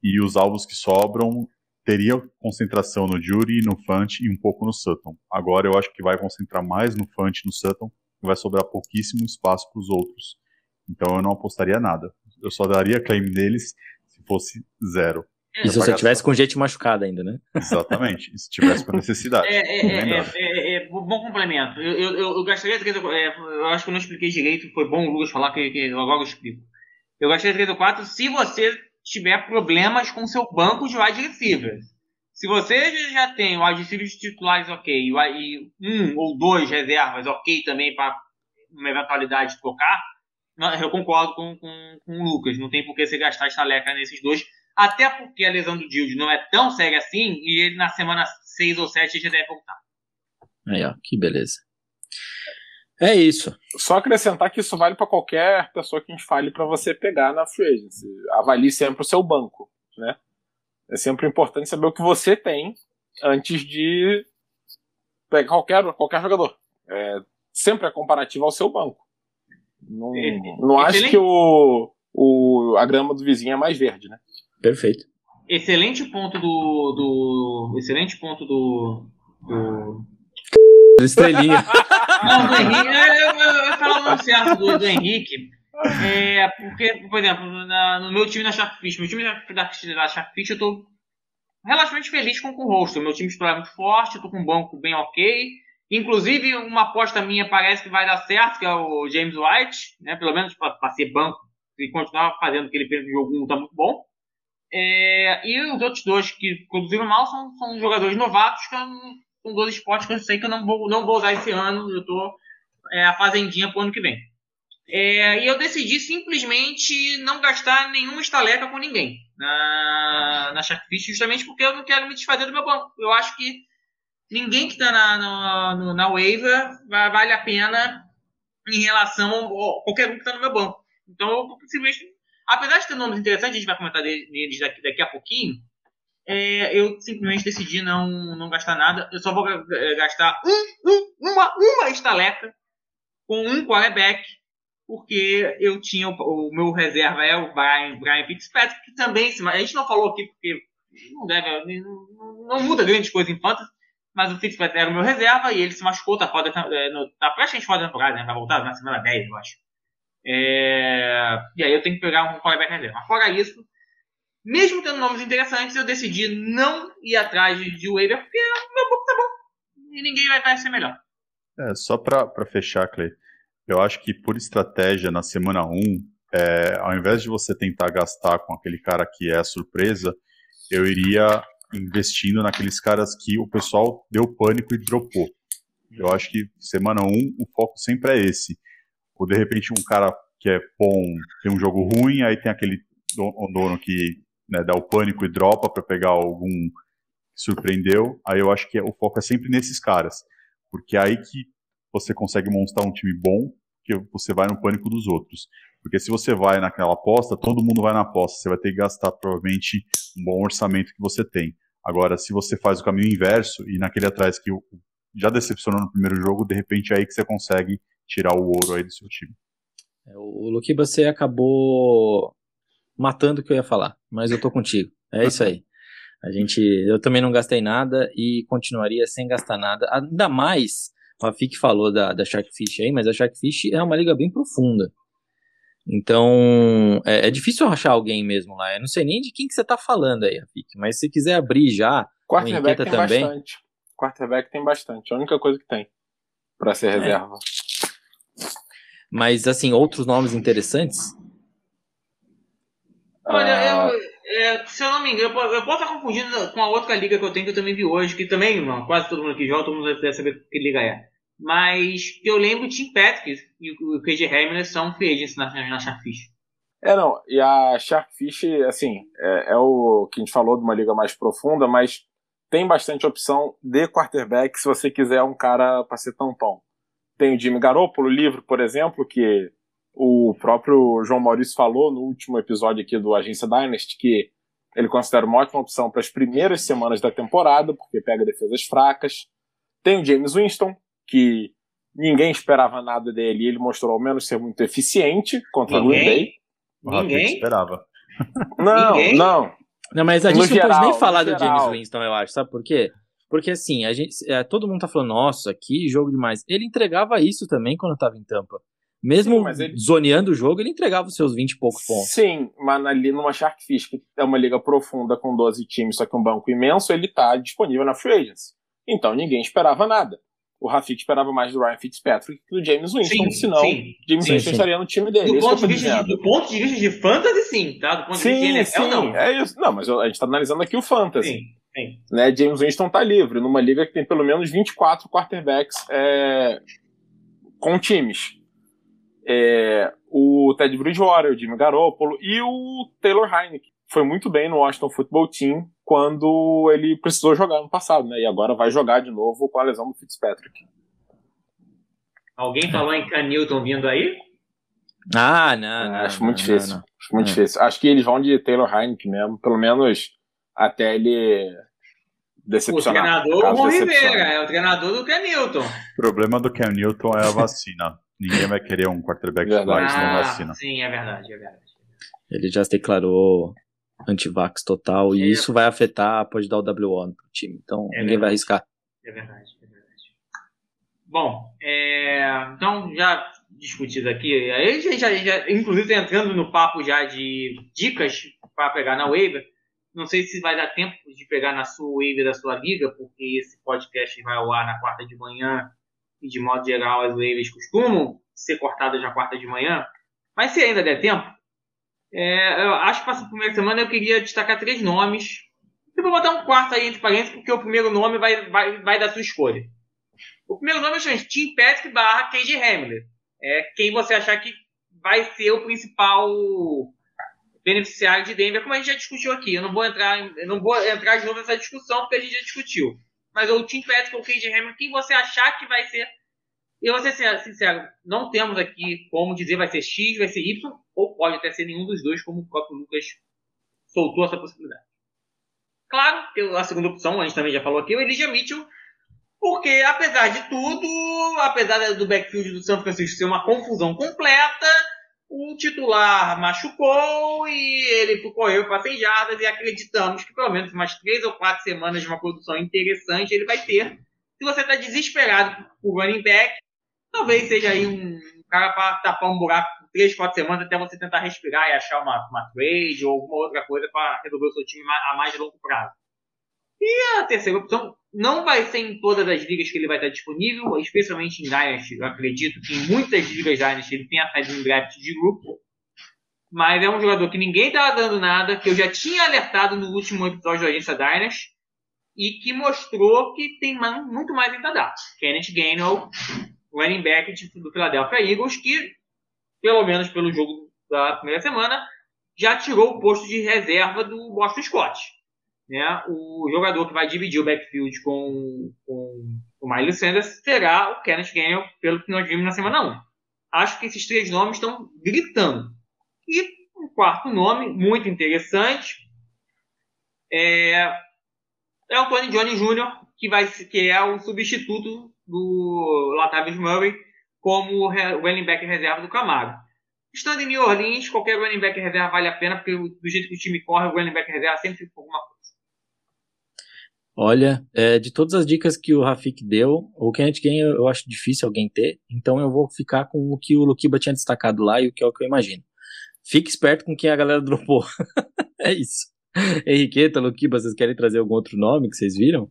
e os alvos que sobram teria concentração no Jury, no Fant e um pouco no Sutton. Agora eu acho que vai concentrar mais no Fant e no Sutton, e vai sobrar pouquíssimo espaço para os outros. Então eu não apostaria nada. Eu só daria claim deles se fosse zero. É, e se você tivesse com gente machucada ainda, né? Exatamente. Se tivesse com necessidade. É, é, é, é, é bom complemento. Eu, eu, eu, eu gastaria eu acho que eu não expliquei direito, foi bom o Lucas falar que, que eu agora eu explico. Eu gastaria 3 ou 4 se você tiver problemas com seu banco de wide receivers. Se você já tem o wide receivers titulares ok e um ou dois reservas ok também para uma eventualidade de trocar, eu concordo com, com, com o Lucas. Não tem por que você gastar estaleca nesses dois até porque a lesão do Dilde não é tão séria assim e ele na semana 6 ou 7 já deve voltar. Aí, ó, que beleza. É isso. Só acrescentar que isso vale para qualquer pessoa que a gente fale para você pegar na free agency. Avalie sempre o seu banco, né? É sempre importante saber o que você tem antes de pegar qualquer, qualquer jogador. É, sempre é comparativo ao seu banco. Não, não acho que o, o, a grama do vizinho é mais verde, né? Perfeito. Excelente ponto do. do excelente ponto do. do... Estrelinha. Não, do Henrique. Eu, eu, eu falar o nome certo do, do Henrique. É, porque, por exemplo, na, no meu time na Sharkfish, meu time da, da Sharkfish, eu tô relativamente feliz com, com o rosto. Meu time é muito forte, eu tô com um banco bem ok. Inclusive, uma aposta minha parece que vai dar certo, que é o James White, né? Pelo menos para ser banco e continuar fazendo o que ele fez no jogo 1 tá muito bom. É, e os outros dois que conduziram mal são, são jogadores novatos, que são dois esportes que eu sei que eu não vou, não vou usar esse ano. Eu tô é, a fazendinha pro ano que vem. É, e eu decidi simplesmente não gastar nenhuma estaleca com ninguém na, na Sharkfish, justamente porque eu não quero me desfazer do meu banco. Eu acho que ninguém que está na, na, na waiver vale a pena em relação a qualquer um que está no meu banco. Então eu simplesmente Apesar de ter nomes interessantes, a gente vai comentar deles daqui, daqui a pouquinho. É, eu simplesmente decidi não, não gastar nada. Eu só vou é, gastar um, um, uma, uma estaleca com um quarterback, porque eu tinha o, o, meu reserva é o Brian, Brian Fitzpatrick, que também, a gente não falou aqui porque não deve, não, não muda grandes coisas em fantasy, mas o Fitzpatrick era o meu reserva e ele se machucou, tá, foda, tá, é, tá praticamente fora da temporada, né? Vai voltar na semana 10, eu acho. É... E aí eu tenho que pegar um quarterback reserva. Fora isso, mesmo tendo nomes interessantes, eu decidi não ir atrás de waiver, porque meu pouco tá bom. E ninguém vai, ser melhor. É, só para fechar, Clay, eu acho que por estratégia na semana 1, é, ao invés de você tentar gastar com aquele cara que é surpresa, eu iria investindo naqueles caras que o pessoal deu pânico e dropou. Eu acho que semana 1 o foco sempre é esse. Ou de repente um cara que é bom tem um jogo ruim, aí tem aquele dono que né, dá o pânico e dropa para pegar algum que surpreendeu. Aí eu acho que o foco é sempre nesses caras. Porque é aí que você consegue montar um time bom, que você vai no pânico dos outros. Porque se você vai naquela aposta, todo mundo vai na aposta. Você vai ter que gastar provavelmente um bom orçamento que você tem. Agora, se você faz o caminho inverso e naquele atrás que já decepcionou no primeiro jogo, de repente é aí que você consegue tirar o ouro aí do seu time. É, o Luquiba, você acabou matando o que eu ia falar, mas eu tô contigo. É isso aí. A gente, eu também não gastei nada e continuaria sem gastar nada. Ainda mais, o Rafik falou da, da Sharkfish aí, mas a Sharkfish é uma liga bem profunda. Então, é, é, difícil achar alguém mesmo lá. Eu não sei nem de quem que você tá falando aí, Rafik, mas se quiser abrir já, Quarterback tem também. bastante. Quarterback tem bastante. A única coisa que tem para ser é. Mas, assim, outros nomes interessantes? Olha, ah... eu, é, se eu não me engano, eu, eu, posso estar confundindo com a outra liga que eu tenho que eu também vi hoje, que também, não, quase todo mundo aqui joga, todo mundo deve saber que liga é. Mas eu lembro o Tim Patrick e o KJ Hamler são free agents na, na Sharkfish. É, não, e a Sharkfish, assim, é, é, o que a gente falou de uma liga mais profunda, mas tem bastante opção de quarterback se você quiser um cara para ser tampão. Tem o Jimmy Garoppolo, livro, por exemplo, que o próprio João Maurício falou no último episódio aqui do Agência Dynasty, que ele considera uma ótima opção para as primeiras semanas da temporada, porque pega defesas fracas. Tem o James Winston, que ninguém esperava nada dele e ele mostrou ao menos ser muito eficiente contra Ninguém? o Green Bay. Ninguém? esperava. Não, Ninguém? não. Não, mas a No gente não pode geral, nem no falar do geral. James Winston, eu acho. Sabe por quê? Porque assim, a gente, é, todo mundo tá falando, nossa, que jogo demais. Ele entregava isso também quando tava em Tampa. Mesmo Sim, ele- zoneando o jogo, ele entregava os seus 20 e poucos pontos. Sim, mas ali numa Sharkfish, que é uma liga profunda com 12 times, só que um banco imenso, ele tá disponível na Free Agency. Então ninguém esperava nada. O Rafik esperava mais do Ryan Fitzpatrick que do James Winston, senão sim. James Sim, Winston sim. estaria no time dele. Do ponto, de vista de, dizendo. do ponto de vista de fantasy, sim, tá? Do ponto de vista de NFL, sim, não. é isso. Não, mas a gente tá analisando aqui o Fantasy. Sim. Né? James Winston tá livre, numa liga que tem pelo menos 24 quarterbacks é, com times. É, o Ted Bridgewater, o Jimmy Garoppolo e o Taylor Heineken. Foi muito bem no Washington Football Team quando ele precisou jogar no passado, né? E agora vai jogar de novo com a lesão do Fitzpatrick. Alguém falou em Can Newton vindo aí? Ah, não, não. acho não, muito não, difícil. não. Acho muito É. difícil. Acho que eles vão de Taylor Heineken mesmo, pelo menos até ele O decepcionar. treinador Caso Ron decepcione. Rivera, é o treinador do Can Newton. O problema do Cam Newton é a vacina. Ninguém vai querer um quarterback Verdade. titular sem Ah, vacina. sim, é verdade, é verdade. Ele já se declarou anti-vax total e É. isso vai afetar, pode dar o WO pro time. Então É ninguém vai verdade. arriscar. É verdade, é verdade. Bom, é, então já discutido aqui, aí já, já, já, inclusive tá entrando no papo já de dicas para pegar na waiver. Não sei se vai dar tempo de pegar na sua waiver da sua liga, porque esse podcast vai ao ar na quarta de manhã e de modo geral as waivers costumam ser cortadas na quarta de manhã. Mas se ainda der tempo, é, eu acho que para essa primeira semana eu queria destacar três nomes. Eu vou botar um quarto aí entre parênteses, porque o primeiro nome vai, vai, vai sua escolha. O primeiro nome é Tim Patrick barra KJ Hamler. É quem você achar que vai ser o principal beneficiário de Denver, como a gente já discutiu aqui. Eu não vou entrar, não vou entrar de novo nessa discussão, porque a gente já discutiu. Mas o Tim Patrick ou o KJ Hamler, quem você achar que vai ser. Eu vou ser sincero, não temos aqui como dizer vai ser X, vai ser Y, ou pode até ser nenhum dos dois, como o próprio Lucas soltou essa possibilidade. Claro, a segunda opção, a gente também já falou aqui, é o Elijah Mitchell, porque apesar de tudo, apesar do backfield do São Francisco ser uma confusão completa, o titular machucou e ele correu para 100 jardas e acreditamos que pelo menos umas três ou quatro semanas de uma produção interessante ele vai ter. Se você está desesperado por running back, talvez seja aí um cara para tapar um buraco por três, quatro semanas até você tentar respirar e achar uma, uma trade ou alguma outra coisa para resolver o seu time a mais longo prazo. E a terceira opção não vai ser em todas as ligas que ele vai estar disponível, especialmente em Dynasty. Eu acredito que em muitas ligas Dynasty ele tenha saído em draft de grupo. Mas é um jogador que ninguém estava dando nada, que eu já tinha alertado no último episódio da Agência Dynasty e que mostrou que tem muito mais ainda a dar. Kenneth Gainwell, running back do Philadelphia Eagles, que, pelo menos pelo jogo da primeira semana, já tirou o posto de reserva do Boston Scott. Né? O jogador que vai dividir o backfield com, com o Miles Sanders será o Kenneth Gainwell, pelo que nós vimos na semana 1. Acho que esses três nomes estão gritando. E um quarto nome, muito interessante, é, é o Tony Johnny Jr., que, vai, que é o substituto do Latavius Murray como re- running back reserva do Camaro. Estando em New Orleans, qualquer running back reserva vale a pena, porque do jeito que o time corre, o running back reserva sempre fica com alguma coisa. Olha, é, de todas as dicas que o Rafik deu, o Kenneth Gain eu, eu acho difícil alguém ter, então eu vou ficar com o que o Lukiba tinha destacado lá e o que é o que eu imagino. Fique esperto com quem a galera dropou. é isso. Henriqueta, Lukiba, vocês querem trazer algum outro nome que vocês viram?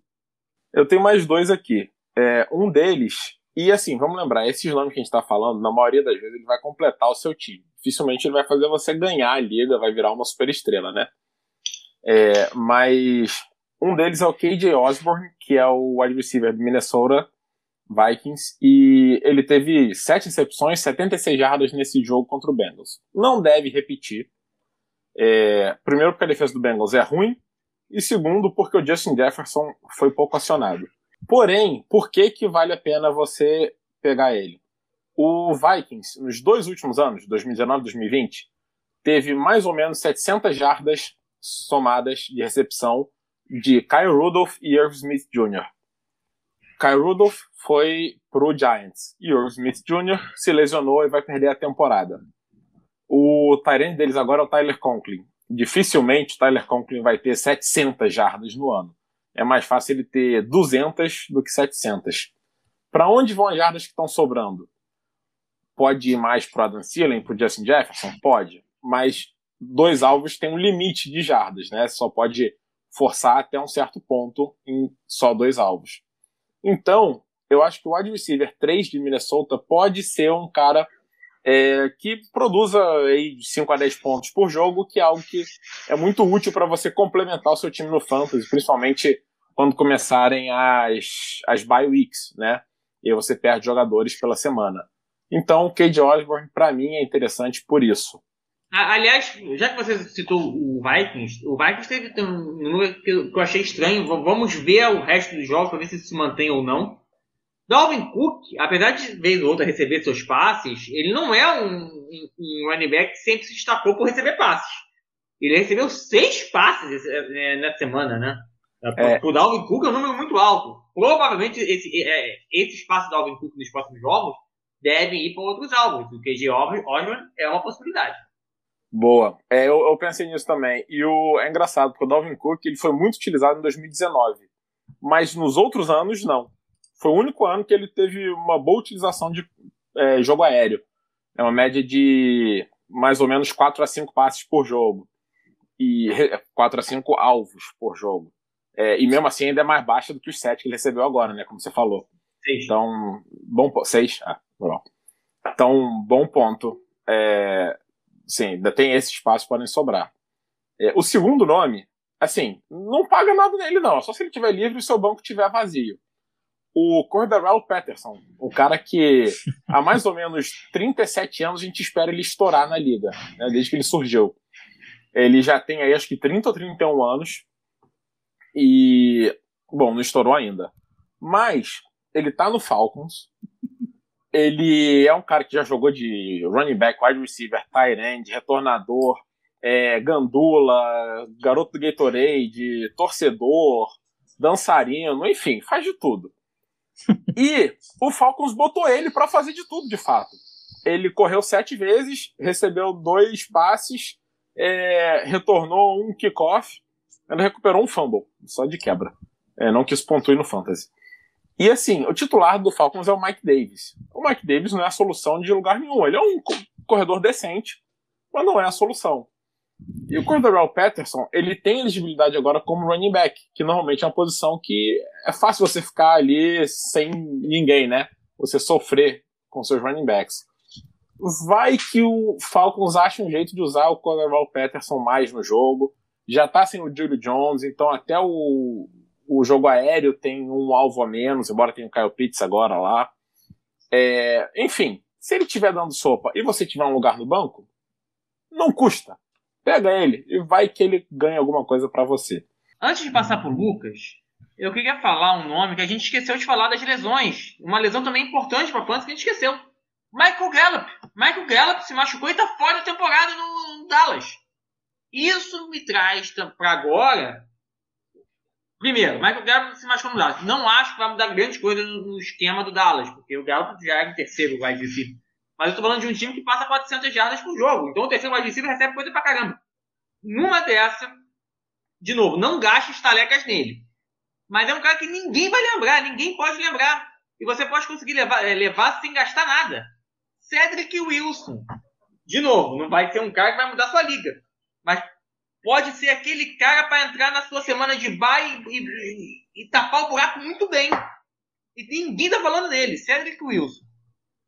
Eu tenho mais dois aqui. É, um deles, e assim, vamos lembrar, esses nomes que a gente tá falando, na maioria das vezes ele vai completar o seu time. Dificilmente ele vai fazer você ganhar a liga, vai virar uma super estrela, né? É, mas um deles é o KJ Osborne, que é o wide receiver do Minnesota Vikings, e ele teve 7 recepções, 76 jardas nesse jogo contra o Bengals. Não deve repetir. É, primeiro porque a defesa do Bengals é ruim, e segundo porque o Justin Jefferson foi pouco acionado. Porém, por que que vale a pena você pegar ele? O Vikings, nos dois últimos anos, 2019 e 2020, teve mais ou menos 700 jardas somadas de recepção de Kyle Rudolph e Irv Smith Jr. Kyle Rudolph foi pro Giants e Irv Smith Jr. se lesionou e vai perder a temporada. O Tyrant deles agora é o Tyler Conklin. Dificilmente o Tyler Conklin vai ter 700 jardas no ano. É mais fácil ele ter 200 do que 700. Para onde vão as jardas que estão sobrando? Pode ir mais pro Adam Thielen, pro Justin Jefferson? Pode. Mas dois alvos têm um limite de jardas, né? Só pode forçar até um certo ponto em só dois alvos. Então, eu acho que o wide receiver 3 de Minnesota pode ser um cara é, que produza aí 5 a 10 pontos por jogo, que é algo que é muito útil para você complementar o seu time no fantasy, principalmente quando começarem as, as bye weeks, né? E você perde jogadores pela semana. Então, o Cade Osborne, para mim, é interessante por isso. Aliás, já que você citou o Vikings, o Vikings teve um número que eu achei estranho. Vamos ver o resto dos jogos para ver se se mantém ou não. Dalvin Cook, apesar de vez ou outra receber seus passes, ele não é um, um running back que sempre se destacou por receber passes. Ele recebeu seis passes é, nessa semana, né? É. O Dalvin Cook é um número muito alto. Provavelmente esse, é, esse espaço do Dalvin Cook nos próximos jogos devem ir para outros alvos. O KG Osborne é uma possibilidade. Boa. É, eu, eu, pensei nisso também. E o, é engraçado, porque o Dalvin Cook ele foi muito utilizado em 2019. Mas nos outros anos, não. Foi o único ano que ele teve uma boa utilização de é, jogo aéreo. É uma média de mais ou menos 4 a 5 passes por jogo. E 4 a 5 alvos por jogo. É, e mesmo assim ainda é mais baixa do que os 7 que ele recebeu agora, né? Como você falou. Seis. Então, bom ponto. 6? Ah, bom. Então, bom ponto. É, sim, ainda tem esse espaço podem sobrar. É, o segundo nome, assim, não paga nada nele, não. Só se ele tiver livre e o seu banco tiver vazio. O Cordarrelle Patterson, o cara que há mais ou menos 37 anos a gente espera ele estourar na liga, né, desde que ele surgiu. Ele já tem aí acho que 30 ou 31 anos. E, bom, não estourou ainda. Mas ele tá no Falcons. Ele é um cara que já jogou de running back, wide receiver, tight end, retornador, é, gandula, garoto do Gatorade, torcedor, dançarino, enfim, faz de tudo. e o Falcons botou ele para fazer de tudo, de fato. Ele correu sete vezes, recebeu dois passes, é, retornou um kickoff, ele recuperou um fumble, só de quebra. É, não que isso pontue no fantasy. E assim, o titular do Falcons é o Mike Davis. O Mike Davis não é a solução de lugar nenhum. Ele é um corredor decente, mas não é a solução. E o Cordarrelle Patterson, ele tem elegibilidade agora como running back, que normalmente é uma posição que é fácil você ficar ali sem ninguém, né? Você sofrer com seus running backs. Vai que o Falcons acha um jeito de usar o Cordarrelle Patterson mais no jogo. Já tá sem o Julio Jones, então até o, o jogo aéreo tem um alvo a menos, embora tenha o Kyle Pitts agora lá. É, enfim, se ele estiver dando sopa e você tiver um lugar no banco, não custa. Pega ele e vai que ele ganha alguma coisa para você. Antes de passar pro Lucas, eu queria falar um nome que a gente esqueceu de falar das lesões. Uma lesão também importante para Fantasy que a gente esqueceu. Michael Gallup. Michael Gallup se machucou e tá fora da temporada no, no Dallas. Isso me traz para agora Primeiro, Michael Gallup se machucou no Dallas. Não acho que vai mudar grande coisa no, esquema do Dallas, porque o Gallup já é em terceiro wide receiver. Mas eu tô falando de um time que passa 400 jardas por jogo. Então o terceiro wide receiver recebe coisa pra caramba. Numa dessa, de novo, não gaste estalecas nele. Mas é um cara que ninguém vai lembrar, ninguém pode lembrar. E você pode conseguir levar, é, levar sem gastar nada. Cedric Wilson. De novo, não vai ser um cara que vai mudar sua liga. Mas pode ser aquele cara para entrar na sua semana de bye e, e, e, tapar o buraco muito bem. E ninguém tá falando dele, Cedric Wilson.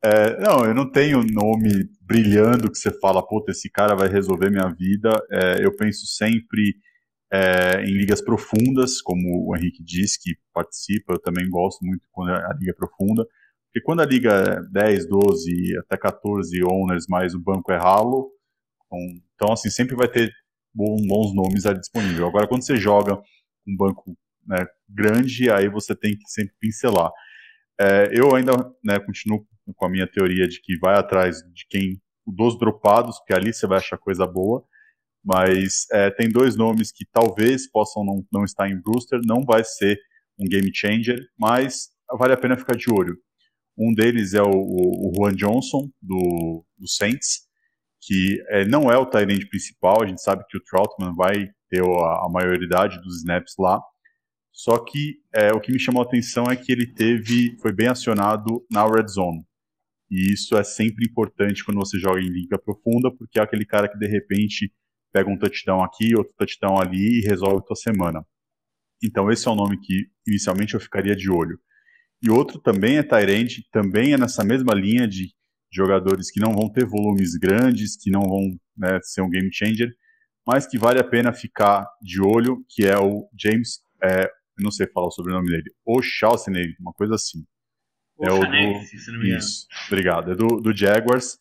É, não, eu não tenho nome brilhando que você fala, puta, esse cara vai resolver minha vida. É, eu penso sempre é, em ligas profundas, como o Henrique disse, que participa, eu também gosto muito quando a liga é profunda. Porque quando a liga é 10, 12, até 14 owners, mais o banco é ralo, então assim, sempre vai ter bons nomes ali disponível. Agora, quando você joga um banco né, grande, aí você tem que sempre pincelar. É, eu ainda né, continuo com a minha teoria de que vai atrás de quem dos dropados, porque ali você vai achar coisa boa. Mas é, tem dois nomes que talvez possam não, não estar em Brewster, não vai ser um game changer, mas vale a pena ficar de olho. Um deles é o, o, Juan Johnson, do, do Saints, que é, não é o Tyrande principal, a gente sabe que o Troutman vai ter a, a maioridade dos snaps lá, só que é, o que me chamou a atenção é que ele teve, foi bem acionado na red zone. E isso é sempre importante quando você joga em liga profunda, porque é aquele cara que de repente pega um touchdown aqui, outro touchdown ali e resolve a tua semana. Então esse é o nome que inicialmente eu ficaria de olho. E outro também é Tyrande, também é nessa mesma linha de jogadores que não vão ter volumes grandes, que não vão né, ser um game changer, mas que vale a pena ficar de olho, que é o James, é, não sei falar o sobrenome dele, O'Shaughnessy, uma coisa assim. O é o do, se não me engano. Isso, obrigado. É do, do Jaguars,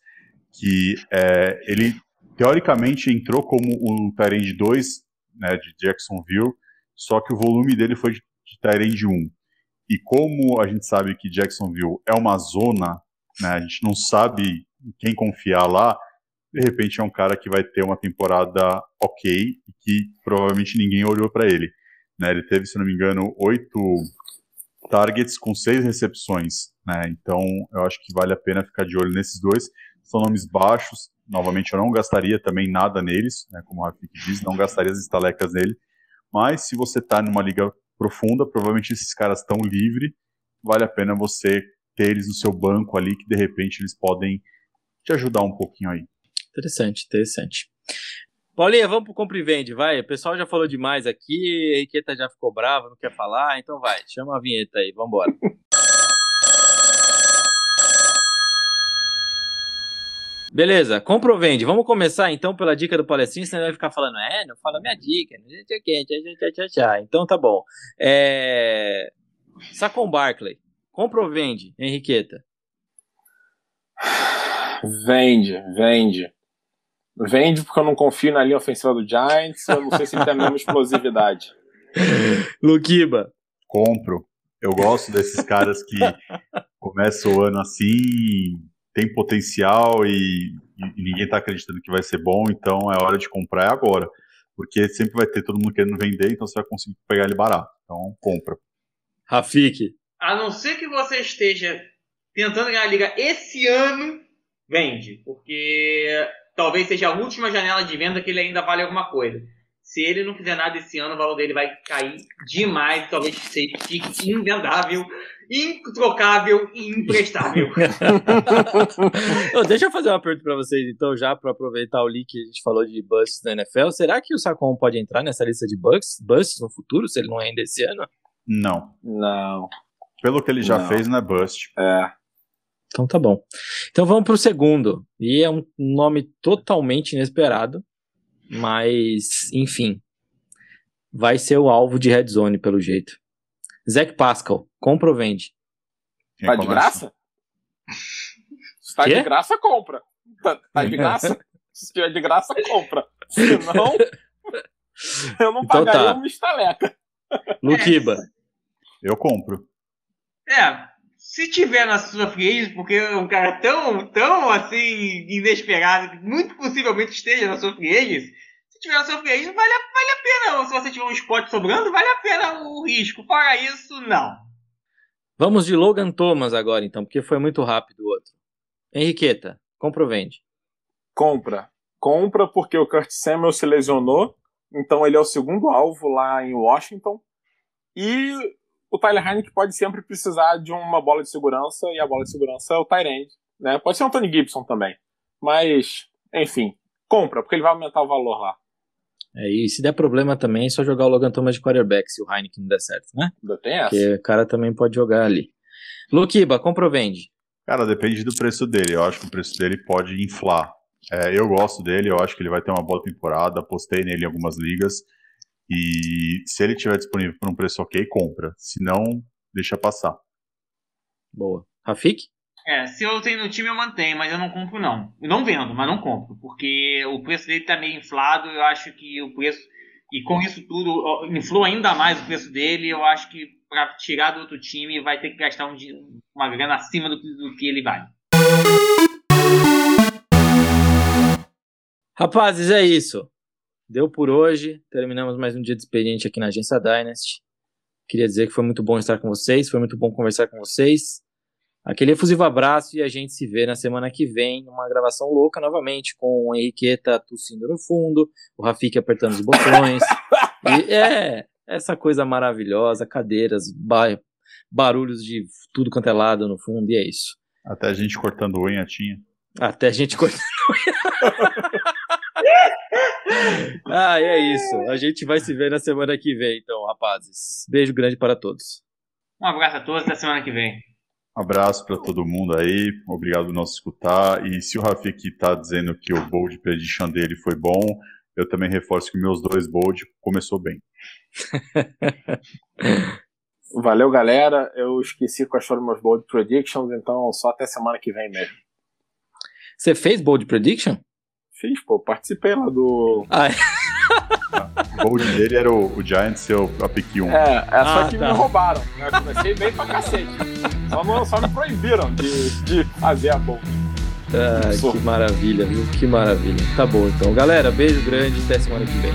que é, ele teoricamente entrou como o Tyrande 2 né, de Jacksonville, só que o volume dele foi de, de Tyrande 1. E como a gente sabe que Jacksonville é uma zona, né, a gente não sabe quem confiar lá, de repente é um cara que vai ter uma temporada ok e que provavelmente ninguém olhou para ele. Né, ele teve, se não me engano, oito targets com seis recepções. Né, então eu acho que vale a pena ficar de olho nesses dois. São nomes baixos. Novamente, eu não gastaria também nada neles, né, como o Rafik diz, não gastaria as estalecas nele. Mas se você está numa liga profunda, provavelmente esses caras estão livres, vale a pena você ter eles no seu banco ali, que de repente eles podem te ajudar um pouquinho aí. Interessante, interessante. Paulinha, vamos pro compra e vende, vai. O pessoal já falou demais aqui, a Riqueta já ficou brava, não quer falar, então vai, chama a vinheta aí, vambora. Beleza, compra ou vende? Vamos começar então pela dica do palestrinho, senão ele vai ficar falando, é, não fala minha dica, então tá bom. É... Sacon Barkley, compra ou vende, Henriqueta? Vende, vende. Vende porque eu não confio na linha ofensiva do Giants, eu não sei se ele tem a mesma explosividade. Luquiba. Compro. Eu gosto desses caras que começam o ano assim, tem potencial e, e ninguém está acreditando que vai ser bom, então é hora de comprar agora. Porque sempre vai ter todo mundo querendo vender, então você vai conseguir pegar ele barato. Então, compra. Rafik. A não ser que você esteja tentando ganhar a liga esse ano, vende. Porque talvez seja a última janela de venda que ele ainda vale alguma coisa. Se ele não fizer nada esse ano, o valor dele vai cair demais. Talvez seja invendável introcável e imprestável. deixa eu fazer uma pergunta para vocês, então, já para aproveitar o link que a gente falou de busts da NFL. Será que o Sacon pode entrar nessa lista de busts, busts no futuro, se ele não é ainda esse ano? Não. Não. Pelo que ele já não. fez, não é bust. É. Então tá bom. Então vamos para o segundo. E é um nome totalmente inesperado, mas, enfim, vai ser o alvo de Red Zone, pelo jeito. Zac Pascal, compra ou vende? tá de graça? Se tá de graça, compra. Tá, tá de graça? Se estiver de graça, compra. Se não, eu não então pagaria tá. uma estaleca. Luquiba. Eu compro. É, se tiver na sua free porque é um cara tão, tão assim, inesperado, muito possivelmente esteja na sua free tiver na sua free vale, vale a pena. Se você tiver um spot sobrando, vale a pena o risco. Fora isso, não. Vamos de Logan Thomas agora, então, porque foi muito rápido o outro. Henriqueta, compra ou vende? Compra. Compra porque o Kurt Samuel se lesionou, então ele é o segundo alvo lá em Washington. E o Tyler Heineken pode sempre precisar de uma bola de segurança, e a bola de segurança é o Tyrande. Né? Pode ser o Tony Gibson também. Mas, enfim, compra, porque ele vai aumentar o valor lá. É, e se der problema também, é só jogar o Logan Thomas de quarterback, se o Heineken não der certo, né? Ainda tem essa. Porque o cara também pode jogar ali. Luquiba, compra ou vende? Cara, depende do preço dele. Eu acho que o preço dele pode inflar. É, eu gosto dele, eu acho que ele vai ter uma boa temporada. Apostei nele em algumas ligas. E se ele estiver disponível por um preço ok, compra. Se não, deixa passar. Boa. Rafik? É, se eu tenho no time eu mantenho, mas eu não compro não. Eu não vendo, mas não compro, porque o preço dele tá meio inflado, eu acho que o preço e com isso tudo influa ainda mais o preço dele, eu acho que para tirar do outro time vai ter que gastar um, uma grana acima do, do que ele vale. Rapazes, é isso. Deu por hoje. Terminamos mais um dia de expediente aqui na agência Dynasty. Queria dizer que foi muito bom estar com vocês, foi muito bom conversar com vocês. Aquele efusivo abraço e a gente se vê na semana que vem numa gravação louca novamente com o Henriqueta tossindo no fundo, o Rafik apertando os botões. e é essa coisa maravilhosa, cadeiras, ba barulhos de tudo quanto é lado no fundo, e é isso. Até a gente cortando unha tinha. Até a gente cortando unha. ah, é isso. A gente vai se ver na semana que vem, então, rapazes. Beijo grande para todos. Um abraço a todos, até semana que vem. Abraço para todo mundo aí, obrigado por nos escutar. E se o Rafik está dizendo que o bold prediction dele foi bom, eu também reforço que meus dois bold começou bem. Valeu, galera. Eu esqueci quais foram meus bold predictions, então só até semana que vem mesmo. Você fez bold prediction? Fiz, pô. Participei lá do. Ah, é. O bold dele era o, o Giant seu a pick 1. É, é só Ah, que tá. me roubaram. né? Eu comecei bem pra cacete. Só, não, só me proibiram de, de fazer a bold. Ah, que maravilha, viu? Que maravilha. Tá bom, então. Galera, beijo grande. Até semana que vem.